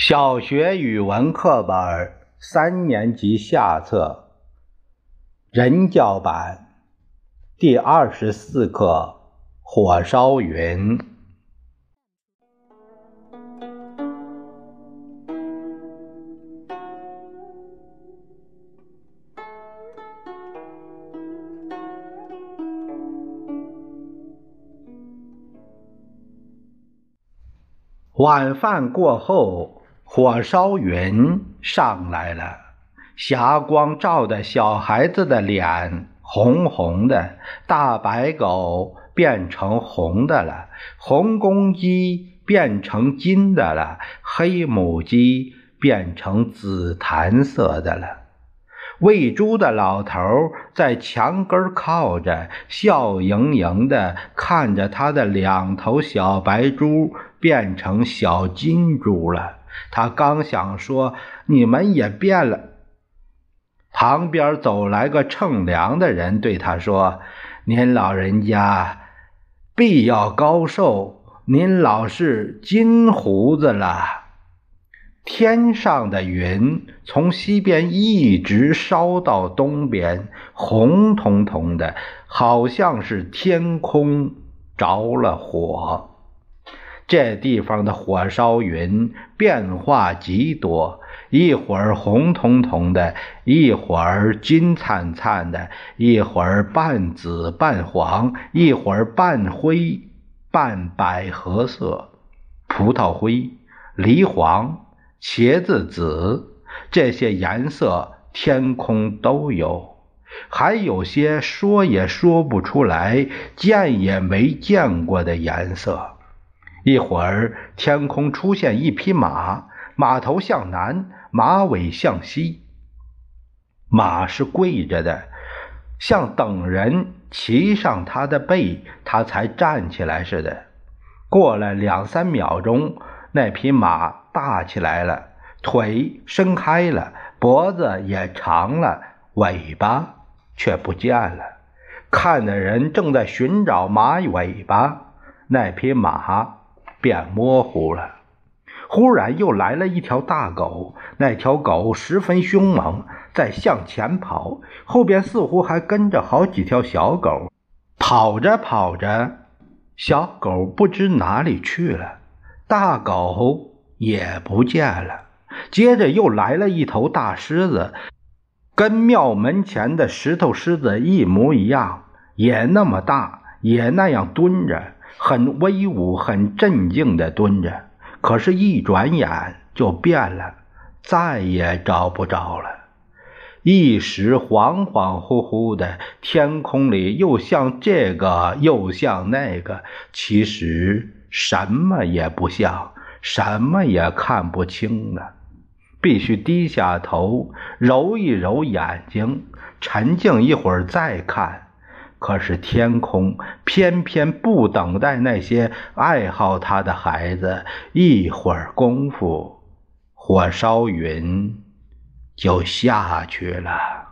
小学语文课本三年级下册人教版第二十四课《火烧云》。晚饭过后。火烧云上来了，霞光照得小孩子的脸红红的，大白狗变成红的了，红公鸡变成金的了，黑母鸡变成紫檀色的了。喂猪的老头在墙根靠着，笑盈盈的看着他的两头小白猪变成小金猪了。他刚想说“你们也变了”，旁边走来个称粮的人，对他说：“您老人家必要高寿，您老是金胡子了。”天上的云从西边一直烧到东边，红彤彤的，好像是天空着了火。这地方的火烧云变化极多，一会儿红彤彤的，一会儿金灿灿的，一会儿半紫半黄，一会儿半灰半百合色，葡萄灰、梨黄、茄子紫，这些颜色天空都有，还有些说也说不出来、见也没见过的颜色。一会儿，天空出现一匹马，马头向南，马尾向西。马是跪着的，像等人骑上它的背，它才站起来似的。过了两三秒钟，那匹马大起来了，腿伸开了，脖子也长了，尾巴却不见了。看的人正在寻找马尾巴，那匹马。变模糊了。忽然又来了一条大狗，那条狗十分凶猛，在向前跑，后边似乎还跟着好几条小狗。跑着跑着，小狗不知哪里去了，大狗也不见了。接着又来了一头大狮子，跟庙门前的石头狮子一模一样，也那么大，也那样蹲着。很威武、很镇静地蹲着，可是，一转眼就变了，再也找不着了。一时恍恍惚惚的，天空里又像这个，又像那个，其实什么也不像，什么也看不清了。必须低下头，揉一揉眼睛，沉静一会儿再看。可是天空偏偏不等待那些爱好他的孩子一会儿功夫火烧云就下去了。